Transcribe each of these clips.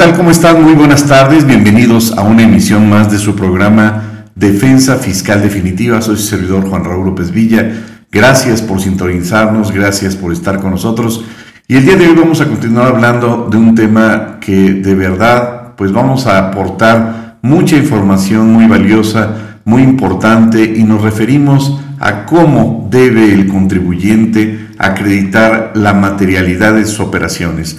tal? ¿Cómo están? Muy buenas tardes. Bienvenidos a una emisión más de su programa Defensa Fiscal Definitiva. Soy su servidor Juan Raúl López Villa. Gracias por sintonizarnos, gracias por estar con nosotros. Y el día de hoy vamos a continuar hablando de un tema que de verdad, pues vamos a aportar mucha información muy valiosa, muy importante y nos referimos a cómo debe el contribuyente acreditar la materialidad de sus operaciones.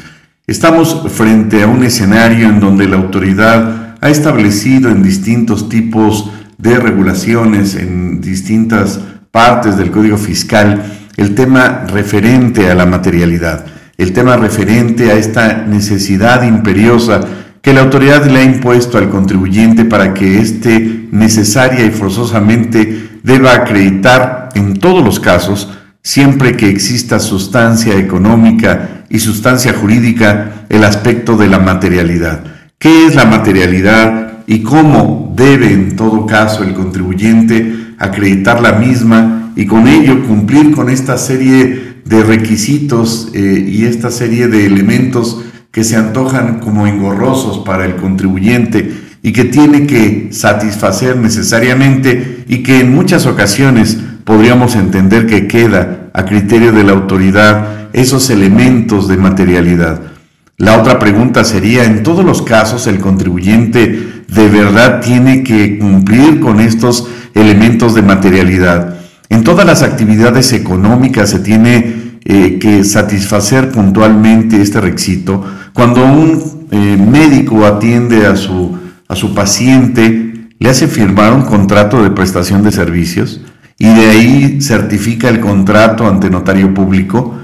Estamos frente a un escenario en donde la autoridad ha establecido en distintos tipos de regulaciones, en distintas partes del Código Fiscal, el tema referente a la materialidad, el tema referente a esta necesidad imperiosa que la autoridad le ha impuesto al contribuyente para que éste necesaria y forzosamente deba acreditar en todos los casos siempre que exista sustancia económica y sustancia jurídica, el aspecto de la materialidad. ¿Qué es la materialidad y cómo debe en todo caso el contribuyente acreditar la misma y con ello cumplir con esta serie de requisitos eh, y esta serie de elementos que se antojan como engorrosos para el contribuyente y que tiene que satisfacer necesariamente y que en muchas ocasiones podríamos entender que queda a criterio de la autoridad esos elementos de materialidad. La otra pregunta sería, en todos los casos el contribuyente de verdad tiene que cumplir con estos elementos de materialidad. En todas las actividades económicas se tiene eh, que satisfacer puntualmente este requisito. Cuando un eh, médico atiende a su, a su paciente, le hace firmar un contrato de prestación de servicios y de ahí certifica el contrato ante notario público,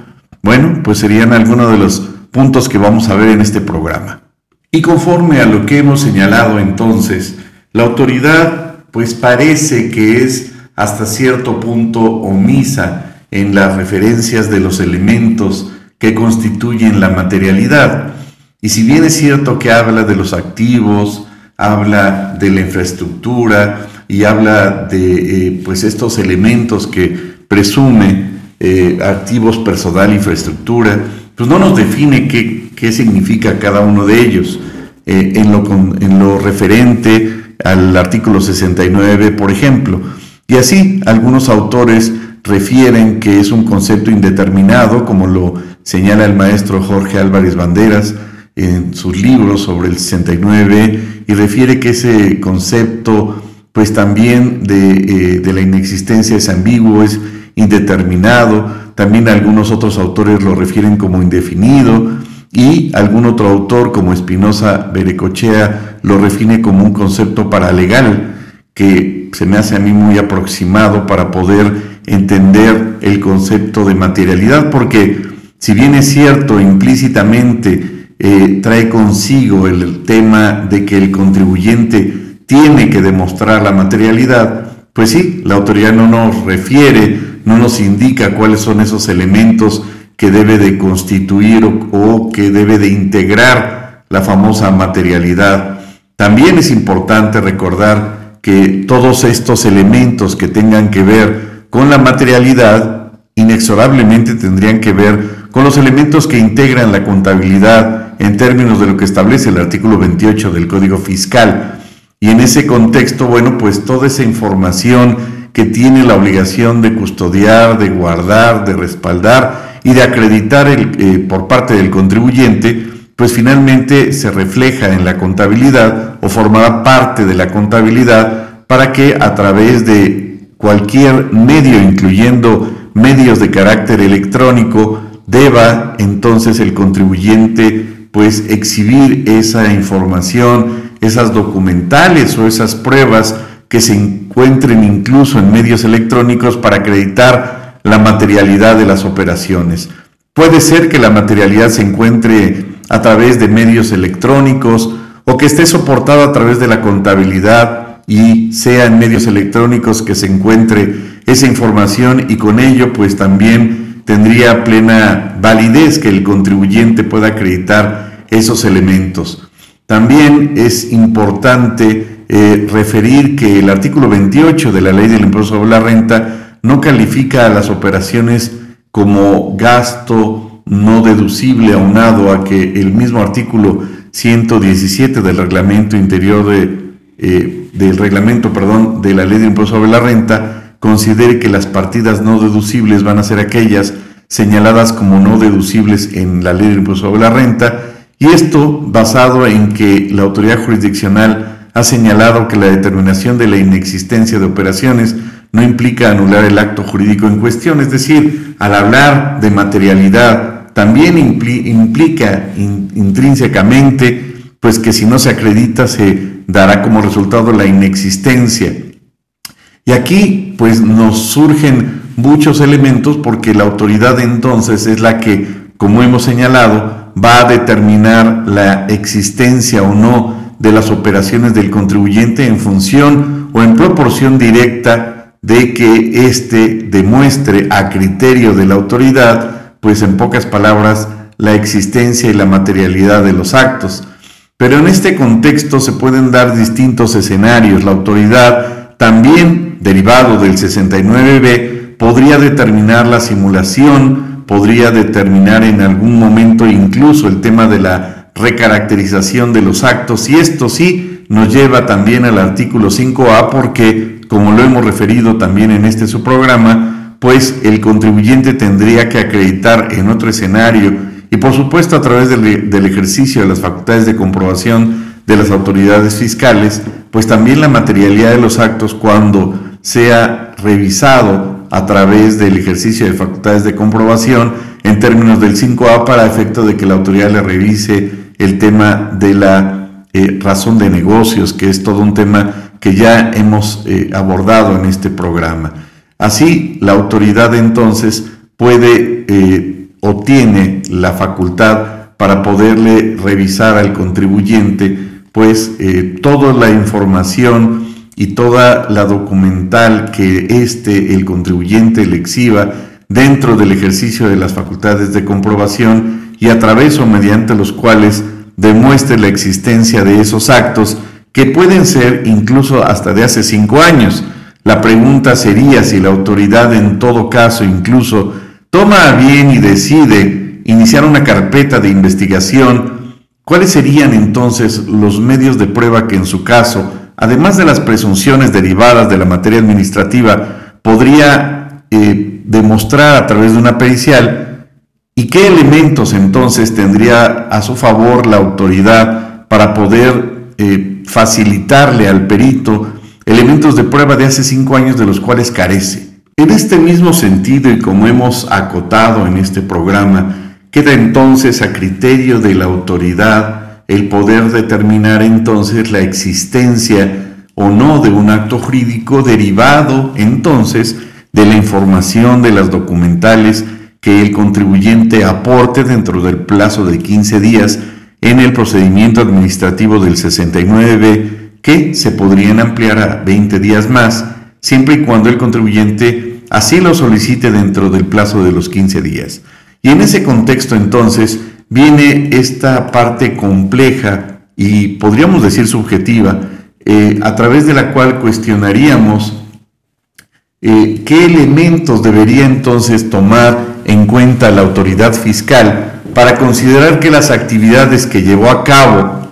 bueno, pues serían algunos de los puntos que vamos a ver en este programa. Y conforme a lo que hemos señalado entonces, la autoridad pues parece que es hasta cierto punto omisa en las referencias de los elementos que constituyen la materialidad. Y si bien es cierto que habla de los activos, habla de la infraestructura, y habla de eh, pues estos elementos que presume eh, activos personal, infraestructura, pues no nos define qué, qué significa cada uno de ellos. Eh, en, lo, en lo referente al artículo 69, por ejemplo. Y así algunos autores refieren que es un concepto indeterminado, como lo señala el maestro Jorge Álvarez Banderas en sus libros sobre el 69, y refiere que ese concepto pues también eh, de, la inexistencia es ambiguo, es indeterminado, también algunos otros autores lo refieren como indefinido y algún otro autor como Espinosa Berecochea lo define como un concepto paralegal que se me hace a mí muy aproximado para poder entender el concepto de materialidad, porque si bien es cierto implícitamente eh, trae consigo el tema de que el contribuyente tiene que demostrar la materialidad, pues sí, la autoridad no nos refiere, no nos indica cuáles son esos elementos que debe de constituir o, que debe de integrar la famosa materialidad. También es importante recordar que todos estos elementos que tengan que ver con la materialidad inexorablemente tendrían que ver con los elementos que integran la contabilidad en términos de lo que establece el artículo 28 del Código Fiscal. Y en ese contexto, bueno, pues toda esa información que tiene la obligación de custodiar, de guardar, de respaldar y de acreditar eh, por parte del contribuyente, pues finalmente se refleja en la contabilidad o formará parte de la contabilidad para que a través de cualquier medio, incluyendo medios de carácter electrónico, deba entonces el contribuyente pues exhibir esa información, esas documentales o esas pruebas que se encuentren incluso en medios electrónicos para acreditar la materialidad de las operaciones. Puede ser que la materialidad se encuentre a través de medios electrónicos o que esté soportada a través de la contabilidad y sea en medios electrónicos que se encuentre esa información y con ello pues también tendría plena validez que el contribuyente pueda acreditar esos elementos. También es importante eh, referir que el artículo 28 de la ley del impuesto sobre la renta no califica a las operaciones como gasto no deducible aunado a que el mismo artículo 117 del reglamento interior eh, del reglamento, perdón, de la ley de impuesto sobre la renta, considere que las partidas no deducibles van a ser aquellas señaladas como no deducibles en la ley de impuesto sobre la renta, y esto basado en que la autoridad jurisdiccional ha señalado que la determinación de la inexistencia de operaciones no implica anular el acto jurídico en cuestión, es decir, al hablar de materialidad, también implica intrínsecamente pues que si no se acredita se dará como resultado la inexistencia. Y aquí pues nos surgen muchos elementos porque la autoridad entonces es la que, como hemos señalado, va a determinar la existencia o no de las operaciones del contribuyente en función o en proporción directa de que éste demuestre a criterio de la autoridad, pues en pocas palabras, la existencia y la materialidad de los actos. Pero en este contexto se pueden dar distintos escenarios. La autoridad, también derivado del 69B, podría determinar la simulación, podría determinar en algún momento incluso el tema de la recaracterización de los actos. Y esto sí nos lleva también al artículo 5A porque como lo hemos referido también en este su programa, pues el contribuyente tendría que acreditar en otro escenario. Y por supuesto a través del, del, ejercicio de las facultades de comprobación de las autoridades fiscales, pues también la materialidad de los actos cuando sea revisado a través del ejercicio de facultades de comprobación en términos del 5A para efecto de que la autoridad le revise el tema de la eh, razón de negocios, que es todo un tema que ya hemos eh, abordado en este programa. Así, la autoridad entonces puede eh, o tiene la facultad para poderle revisar al contribuyente, pues eh, toda la información y toda la documental que este, el contribuyente, le exhiba dentro del ejercicio de las facultades de comprobación y a través o mediante los cuales demuestre la existencia de esos actos que pueden ser incluso hasta de hace cinco años. La pregunta sería si la autoridad en todo caso incluso toma bien y decide iniciar una carpeta de investigación, ¿cuáles serían entonces los medios de prueba que en su caso, además de las presunciones derivadas de la materia administrativa, podría eh, demostrar a través de una pericial? ¿Y qué elementos entonces tendría a su favor la autoridad para poder eh, facilitarle al perito elementos de prueba de hace cinco años de los cuales carece. En este mismo sentido y como hemos acotado en este programa, queda entonces a criterio de la autoridad el poder determinar entonces la existencia o no de un acto jurídico derivado entonces de la información de las documentales que el contribuyente aporte dentro del plazo de 15 días en el procedimiento administrativo del 69B que se podrían ampliar a 20 días más, siempre y cuando el contribuyente así lo solicite dentro del plazo de los 15 días. Y en ese contexto entonces viene esta parte compleja y podríamos decir subjetiva, eh, a través de la cual cuestionaríamos eh, qué elementos debería entonces tomar en cuenta la autoridad fiscal para considerar que las actividades que llevó a cabo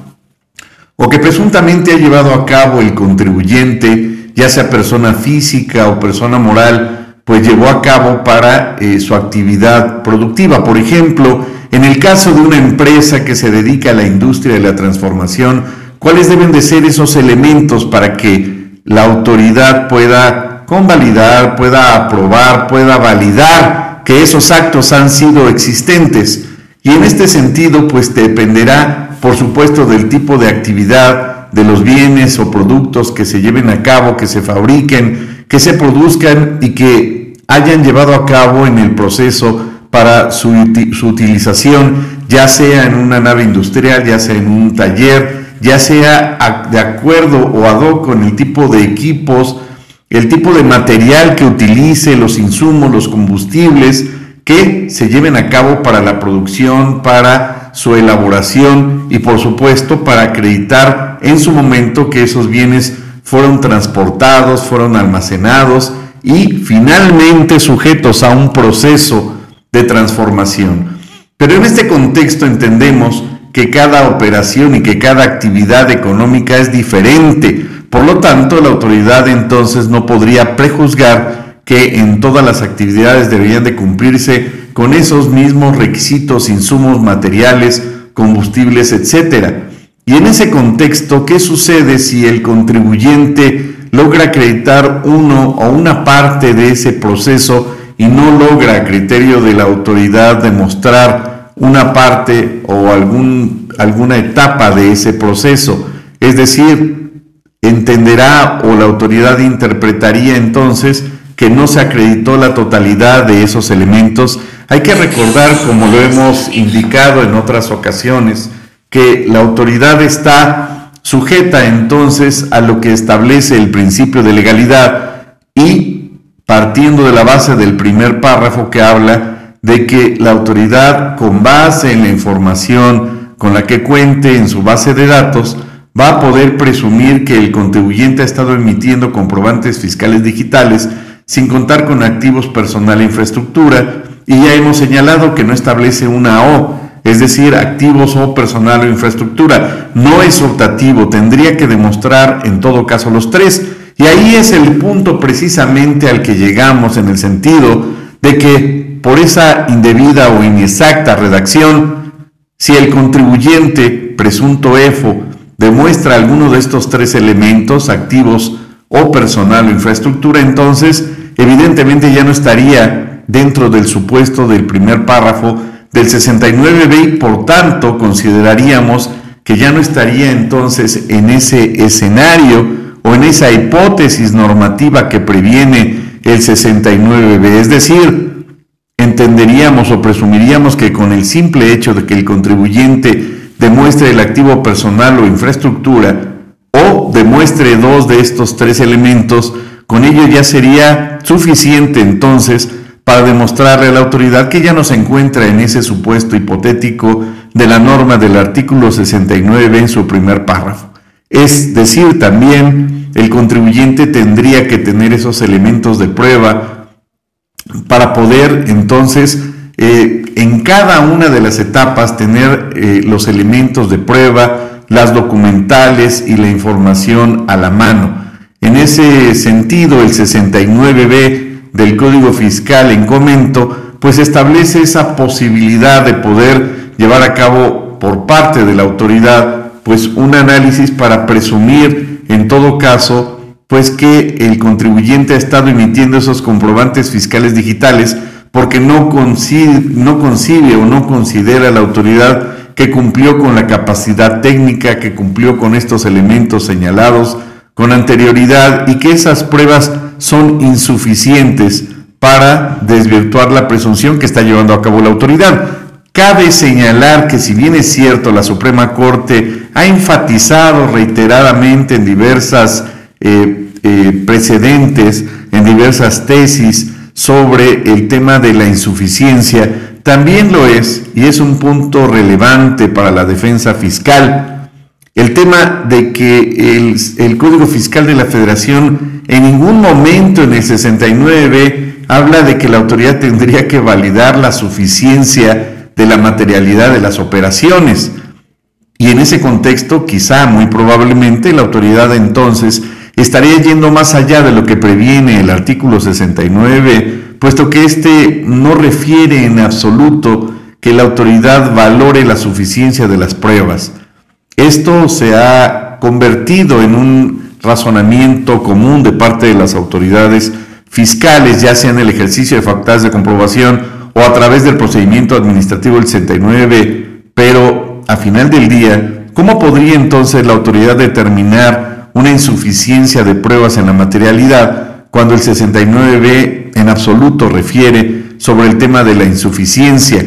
o que presuntamente ha llevado a cabo el contribuyente, ya sea persona física o persona moral, pues llevó a cabo para eh, su actividad productiva. Por ejemplo, en el caso de una empresa que se dedica a la industria de la transformación, ¿cuáles deben de ser esos elementos para que la autoridad pueda convalidar, pueda aprobar, pueda validar que esos actos han sido existentes? Y en este sentido, pues dependerá, por supuesto, del tipo de actividad, de los bienes o productos que se lleven a cabo, que se fabriquen, que se produzcan y que hayan llevado a cabo en el proceso para su, su utilización, ya sea en una nave industrial, ya sea en un taller, ya sea de acuerdo o ad hoc con el tipo de equipos, el tipo de material que utilice, los insumos, los combustibles, que se lleven a cabo para la producción, para su elaboración y por supuesto para acreditar en su momento que esos bienes fueron transportados, fueron almacenados y finalmente sujetos a un proceso de transformación. Pero en este contexto entendemos que cada operación y que cada actividad económica es diferente. Por lo tanto, la autoridad entonces no podría prejuzgar que en todas las actividades deberían de cumplirse con esos mismos requisitos, insumos materiales, combustibles, etcétera. Y en ese contexto, ¿qué sucede si el contribuyente logra acreditar uno o una parte de ese proceso y no logra a criterio de la autoridad demostrar una parte o alguna etapa de ese proceso? Es decir, entenderá o la autoridad interpretaría entonces que no se acreditó la totalidad de esos elementos. Hay que recordar, como lo hemos indicado en otras ocasiones, que la autoridad está sujeta entonces a lo que establece el principio de legalidad y partiendo de la base del primer párrafo que habla de que la autoridad con base en la información con la que cuente en su base de datos va a poder presumir que el contribuyente ha estado emitiendo comprobantes fiscales digitales sin contar con activos personal e infraestructura y ya hemos señalado que no establece una O es decir, activos o personal o infraestructura. No es optativo, tendría que demostrar en todo caso los tres. Y ahí es el punto precisamente al que llegamos en el sentido de que por esa indebida o inexacta redacción, si el contribuyente presunto EFO demuestra alguno de estos tres elementos, activos o personal o infraestructura, entonces evidentemente ya no estaría dentro del supuesto del primer párrafo del 69B y por tanto consideraríamos que ya no estaría entonces en ese escenario o en esa hipótesis normativa que previene el 69B. Es decir, entenderíamos o presumiríamos que con el simple hecho de que el contribuyente demuestre el activo personal o infraestructura o demuestre dos de estos tres elementos, con ello ya sería suficiente entonces para demostrarle a la autoridad que ya no se encuentra en ese supuesto hipotético de la norma del artículo 69 en su primer párrafo. Es decir, también el contribuyente tendría que tener esos elementos de prueba para poder entonces eh, en cada una de las etapas tener eh, los elementos de prueba, las documentales y la información a la mano. En ese sentido, el 69B del Código Fiscal en comento, pues establece esa posibilidad de poder llevar a cabo por parte de la autoridad pues un análisis para presumir en todo caso pues que el contribuyente ha estado emitiendo esos comprobantes fiscales digitales porque no no concibe o no considera la autoridad que cumplió con la capacidad técnica, que cumplió con estos elementos señalados con anterioridad y que esas pruebas son insuficientes para desvirtuar la presunción que está llevando a cabo la autoridad. Cabe señalar que si bien es cierto, la Suprema Corte ha enfatizado reiteradamente en diversas eh, eh, precedentes, en diversas tesis sobre el tema de la insuficiencia, también lo es, y es un punto relevante para la defensa fiscal, el tema de que el, Código Fiscal de la Federación en ningún momento en el 69 habla de que la autoridad tendría que validar la suficiencia de la materialidad de las operaciones. Y en ese contexto, quizá, muy probablemente, la autoridad entonces estaría yendo más allá de lo que previene el artículo 69, puesto que éste no refiere en absoluto que la autoridad valore la suficiencia de las pruebas. Esto se ha convertido en un razonamiento común de parte de las autoridades fiscales, ya sea en el ejercicio de facultades de comprobación o a través del procedimiento administrativo del 69, pero a final del día, ¿cómo podría entonces la autoridad determinar una insuficiencia de pruebas en la materialidad cuando el 69b en absoluto refiere sobre el tema de la insuficiencia?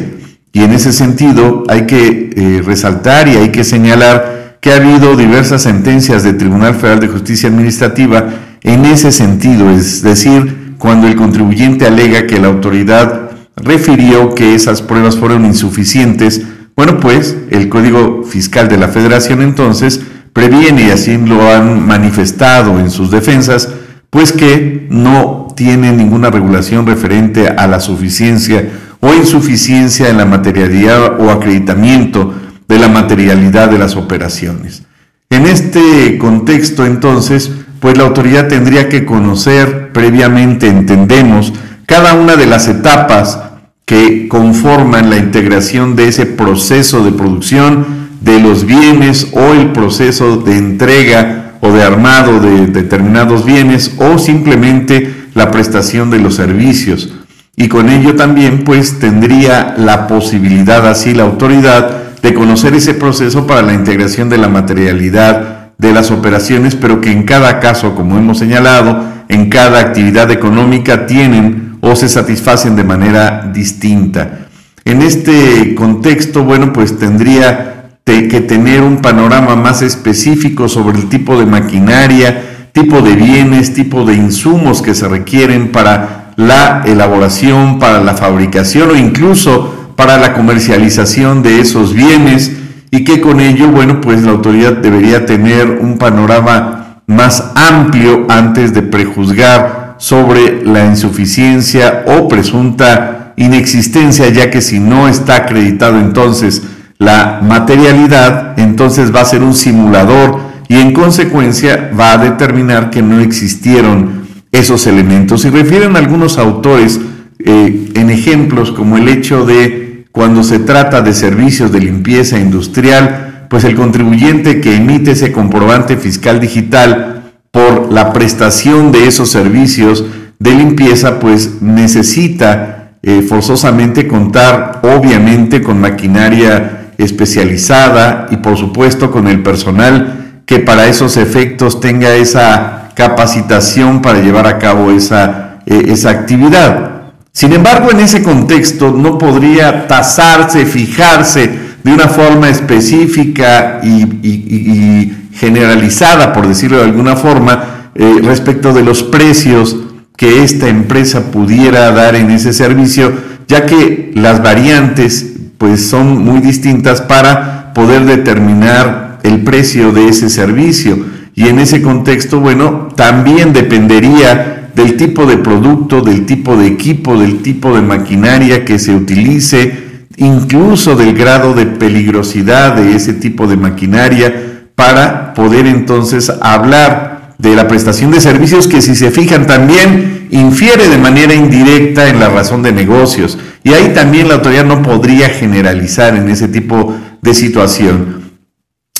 Y en ese sentido hay que eh, resaltar y hay que señalar que ha habido diversas sentencias del Tribunal Federal de Justicia Administrativa. En ese sentido, es decir, cuando el contribuyente alega que la autoridad refirió que esas pruebas fueron insuficientes, bueno, pues el Código Fiscal de la Federación entonces previene, y así lo han manifestado en sus defensas, pues que no tiene ninguna regulación referente a la suficiencia o insuficiencia en la materialidad o acreditamiento de la materialidad de las operaciones. En este contexto, entonces, pues la autoridad tendría que conocer previamente, entendemos, cada una de las etapas que conforman la integración de ese proceso de producción de los bienes o el proceso de entrega o de armado de determinados bienes o simplemente la prestación de los servicios. Y con ello también pues tendría la posibilidad así la autoridad de conocer ese proceso para la integración de la materialidad de las operaciones, pero que en cada caso, como hemos señalado, en cada actividad económica tienen o se satisfacen de manera distinta. En este contexto, bueno, pues tendría que tener un panorama más específico sobre el tipo de maquinaria, tipo de bienes, tipo de insumos que se requieren para la elaboración, para la fabricación o incluso para la comercialización de esos bienes y que con ello, bueno, pues la autoridad debería tener un panorama más amplio antes de prejuzgar sobre la insuficiencia o presunta inexistencia, ya que si no está acreditado entonces la materialidad, entonces va a ser un simulador y en consecuencia va a determinar que no existieron esos elementos. Y refieren algunos autores eh, en ejemplos como el hecho de cuando se trata de servicios de limpieza industrial, pues el contribuyente que emite ese comprobante fiscal digital por la prestación de esos servicios de limpieza, pues necesita eh, forzosamente contar obviamente con maquinaria especializada y por supuesto con el personal que para esos efectos tenga esa capacitación para llevar a cabo esa, eh, esa actividad. Sin embargo, en ese contexto no podría tasarse, fijarse de una forma específica y, generalizada, por decirlo de alguna forma, eh, respecto de los precios que esta empresa pudiera dar en ese servicio, ya que las variantes pues son muy distintas para poder determinar el precio de ese servicio. Y en ese contexto, bueno, también dependería del tipo de producto, del tipo de equipo, del tipo de maquinaria que se utilice, incluso del grado de peligrosidad de ese tipo de maquinaria, para poder entonces hablar de la prestación de servicios que si se fijan también infiere de manera indirecta en la razón de negocios. Y ahí también la autoridad no podría generalizar en ese tipo de situación.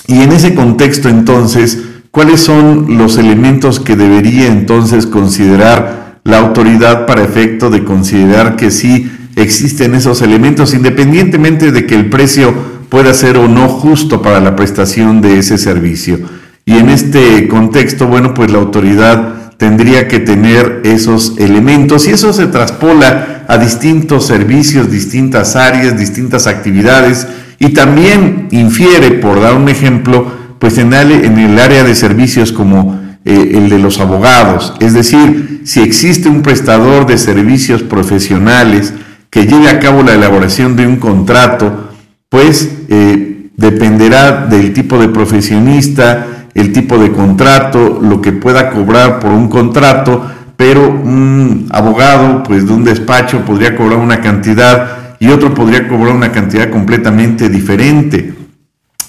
Y en ese contexto entonces, ¿Cuáles son los elementos que debería entonces considerar la autoridad para efecto de considerar que sí existen esos elementos, independientemente de que el precio pueda ser o no justo para la prestación de ese servicio? Y en este contexto, bueno, pues la autoridad tendría que tener esos elementos y eso se traspola a distintos servicios, distintas áreas, distintas actividades y también infiere, por dar un ejemplo, pues en, el área de servicios como eh, el de los abogados. Es decir, si existe un prestador de servicios profesionales que lleve a cabo la elaboración de un contrato, pues eh, dependerá del tipo de profesionista, el tipo de contrato, lo que pueda cobrar por un contrato, pero un abogado pues de un despacho podría cobrar una cantidad y otro podría cobrar una cantidad completamente diferente.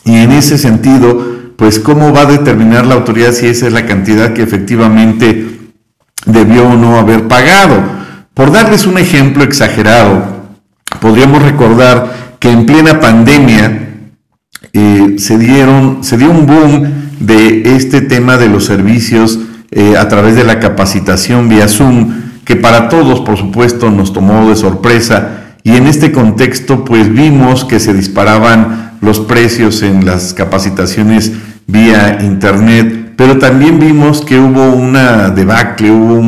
Y en ese sentido, pues cómo va a determinar la autoridad si esa es la cantidad que efectivamente debió o no haber pagado. Por darles un ejemplo exagerado, podríamos recordar que en plena pandemia eh, se, dieron, se dio un boom de este tema de los servicios eh, a través de la capacitación vía Zoom, que para todos, por supuesto, nos tomó de sorpresa. Y en este contexto, pues vimos que se disparaban los precios en las capacitaciones vía internet, pero también vimos que hubo una debacle, hubo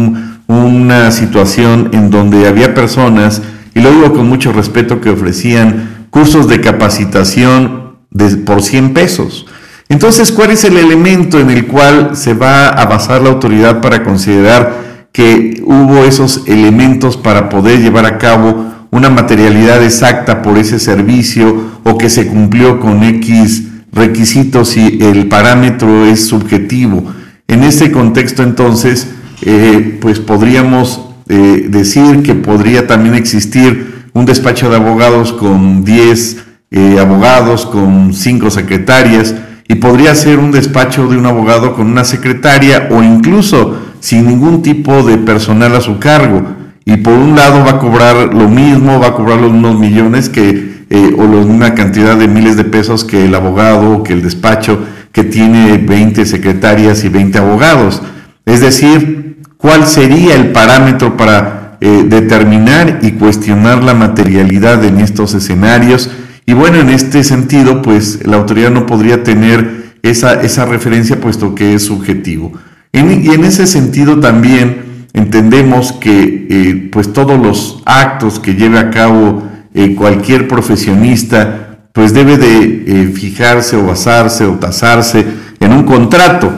una situación en donde había personas, y lo digo con mucho respeto, que ofrecían cursos de capacitación de, por 100 pesos. Entonces, ¿cuál es el elemento en el cual se va a basar la autoridad para considerar que hubo esos elementos para poder llevar a cabo una materialidad exacta por ese servicio o que se cumplió con X requisitos si el parámetro es subjetivo. En ese contexto entonces, eh, pues podríamos eh, decir que podría también existir un despacho de abogados con 10 eh, abogados con cinco secretarias y podría ser un despacho de un abogado con una secretaria o incluso sin ningún tipo de personal a su cargo. Y por un lado va a cobrar lo mismo, va a cobrar los unos millones que, eh, o misma cantidad de miles de pesos que el abogado, que el despacho que tiene 20 secretarias y 20 abogados. Es decir, ¿cuál sería el parámetro para eh, determinar y cuestionar la materialidad en estos escenarios? Y bueno, en este sentido, pues la autoridad no podría tener esa, esa referencia puesto que es subjetivo. y en ese sentido también entendemos que eh, pues todos los actos que lleve a cabo eh, cualquier profesionista pues debe de eh, fijarse o basarse o tasarse en un contrato.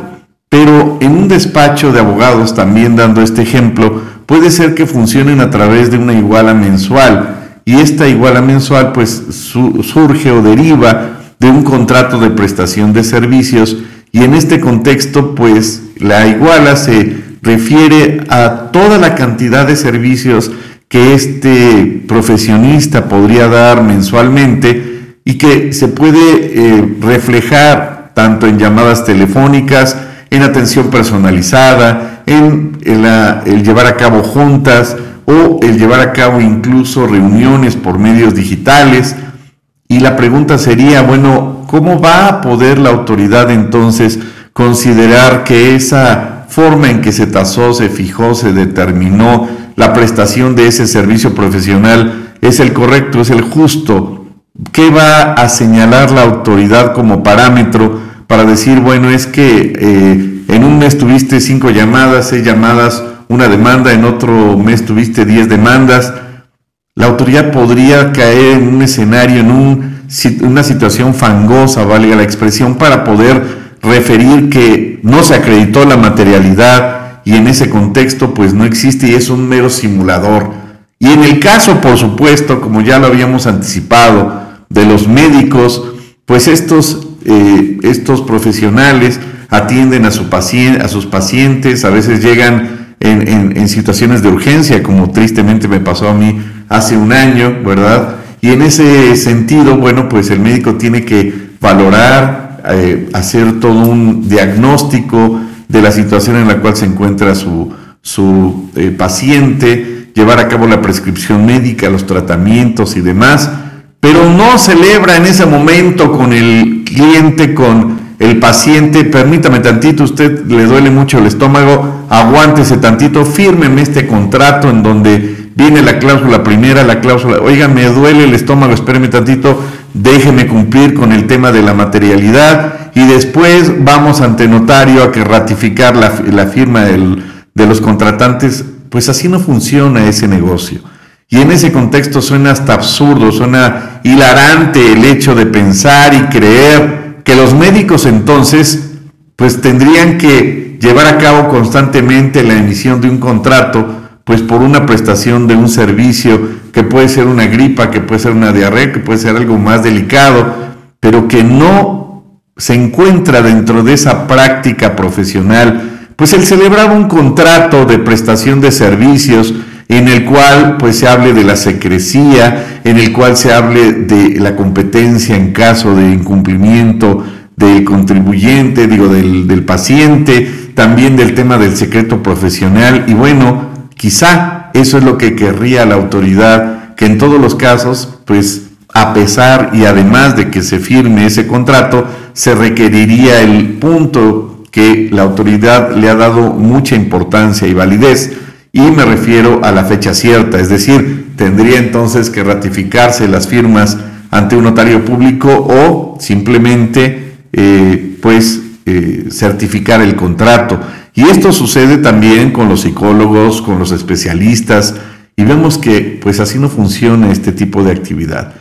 Pero en un despacho de abogados, también dando este ejemplo, puede ser que funcionen a través de una iguala mensual y esta iguala mensual pues surge o deriva de un contrato de prestación de servicios y en este contexto pues la iguala se refiere a toda la cantidad de servicios que este profesionista podría dar mensualmente y que se puede eh, reflejar tanto en llamadas telefónicas, en atención personalizada, en el llevar a cabo juntas, o el llevar a cabo incluso reuniones por medios digitales. Y la pregunta sería, bueno, ¿cómo va a poder la autoridad entonces considerar que esa forma en que se tasó, se fijó, se determinó la prestación de ese servicio profesional es el correcto, es el justo? ¿Qué va a señalar la autoridad como parámetro para decir, bueno, es que eh, en un mes tuviste cinco llamadas, seis llamadas, una demanda, en otro mes tuviste 10 demandas, la autoridad podría caer en un escenario, en una situación fangosa, valga la expresión, para poder referir que no se acreditó la materialidad y en ese contexto pues no existe y es un mero simulador. Y en el caso, por supuesto, como ya lo habíamos anticipado, de los médicos, pues estos, eh, estos profesionales atienden a, su a sus pacientes, a veces llegan en, situaciones de urgencia, como tristemente me pasó a mí hace un año, ¿verdad? Y en ese sentido, bueno, pues el médico tiene que valorar, eh, hacer todo un diagnóstico de la situación en la cual se encuentra su, su eh, paciente, llevar a cabo la prescripción médica, los tratamientos y demás, pero no celebra en ese momento con el cliente, con el paciente, permítame tantito, usted le duele mucho el estómago, aguántese tantito, fírmeme este contrato en donde viene la cláusula primera, la cláusula, oiga, me duele el estómago, espéreme tantito, déjeme cumplir con el tema de la materialidad y después vamos ante notario a que ratificar la, firma de los contratantes, pues así no funciona ese negocio. Y en ese contexto suena hasta absurdo, suena hilarante el hecho de pensar y creer que los médicos entonces pues tendrían que llevar a cabo constantemente la emisión de un contrato pues por una prestación de un servicio que puede ser una gripa, que puede ser una diarrea, que puede ser algo más delicado, pero que no se encuentra dentro de esa práctica profesional, pues el celebrar un contrato de prestación de servicios en el cual pues se hable de la secrecía, en el cual se hable de la competencia en caso de incumplimiento del contribuyente, digo, del, del paciente, también del tema del secreto profesional. Y bueno, quizá eso es lo que querría la autoridad, que en todos los casos, pues a pesar y además de que se firme ese contrato, se requeriría el punto que la autoridad le ha dado mucha importancia y validez, y me refiero a la fecha cierta, es decir, tendría entonces que ratificarse las firmas ante un notario público o simplemente eh, pues eh, certificar el contrato. Y esto sucede también con los psicólogos, con los especialistas, y vemos que pues así no funciona este tipo de actividad.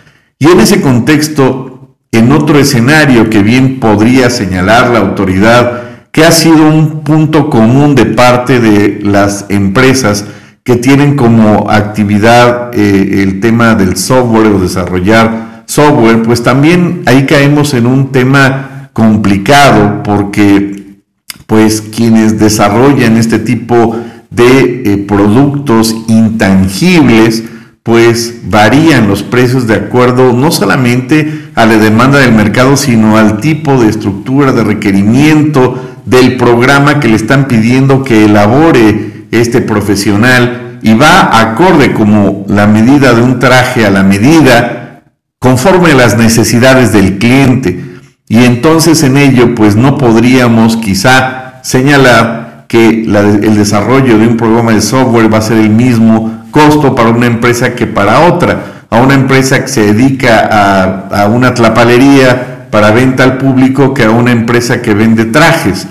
Y en ese contexto, en otro escenario que bien podría señalar la autoridad, que ha sido un punto común de parte de las empresas que tienen como actividad eh, el tema del software o desarrollar software, pues también ahí caemos en un tema complicado porque pues quienes desarrollan este tipo de eh, productos intangibles, pues varían los precios de acuerdo no solamente a la demanda del mercado, sino al tipo de estructura, de requerimiento del programa que le están pidiendo que elabore este profesional y va acorde como la medida de un traje a la medida conforme a las necesidades del cliente. Y entonces en ello pues no podríamos quizá señalar que el desarrollo de un programa de software va a ser el mismo costo para una empresa que para otra. A una empresa que se dedica a, una tlapalería para venta al público que a una empresa que vende trajes.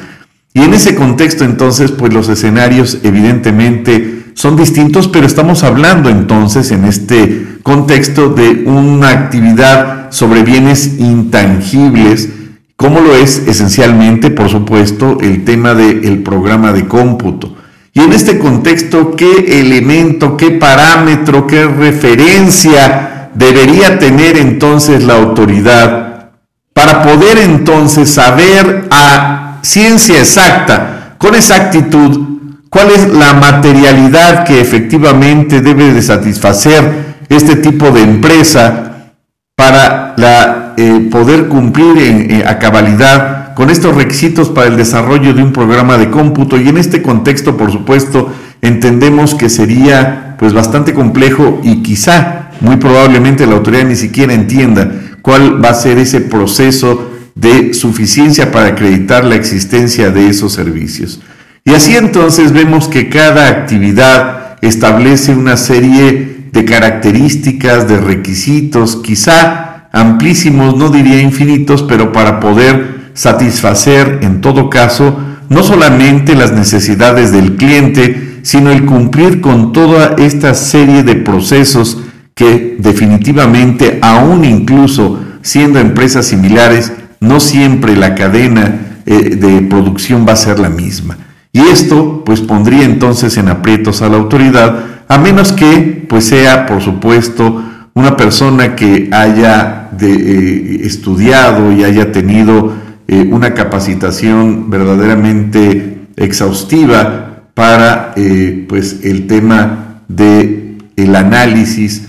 Y en ese contexto entonces, pues los escenarios evidentemente son distintos, pero estamos hablando entonces en este contexto de una actividad sobre bienes intangibles, como lo es esencialmente, por supuesto, el tema del programa de cómputo. Y en este contexto, ¿qué elemento, qué parámetro, qué referencia debería tener entonces la autoridad para poder entonces saber a ciencia exacta, con exactitud, cuál es la materialidad que efectivamente debe de satisfacer este tipo de empresa para la, eh, poder cumplir en, a cabalidad con estos requisitos para el desarrollo de un programa de cómputo y en este contexto, por supuesto, entendemos que sería pues bastante complejo y quizá muy probablemente la autoridad ni siquiera entienda cuál va a ser ese proceso de suficiencia para acreditar la existencia de esos servicios. Y así entonces vemos que cada actividad establece una serie de características, de requisitos, quizá amplísimos, no diría infinitos, pero para poder satisfacer en todo caso no solamente las necesidades del cliente, sino el cumplir con toda esta serie de procesos que definitivamente, aún incluso siendo empresas similares, no siempre la cadena eh, de producción va a ser la misma. Y esto pues pondría entonces en aprietos a la autoridad, a menos que pues sea, por supuesto, una persona que haya eh, estudiado y haya tenido eh, una capacitación verdaderamente exhaustiva para eh, pues el tema de el análisis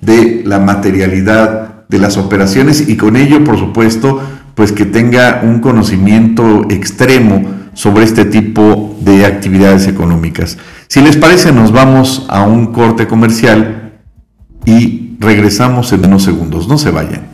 de la materialidad de las operaciones y con ello por supuesto pues que tenga un conocimiento extremo sobre este tipo de actividades económicas. Si les parece nos vamos a un corte comercial y regresamos en unos segundos, no se vayan.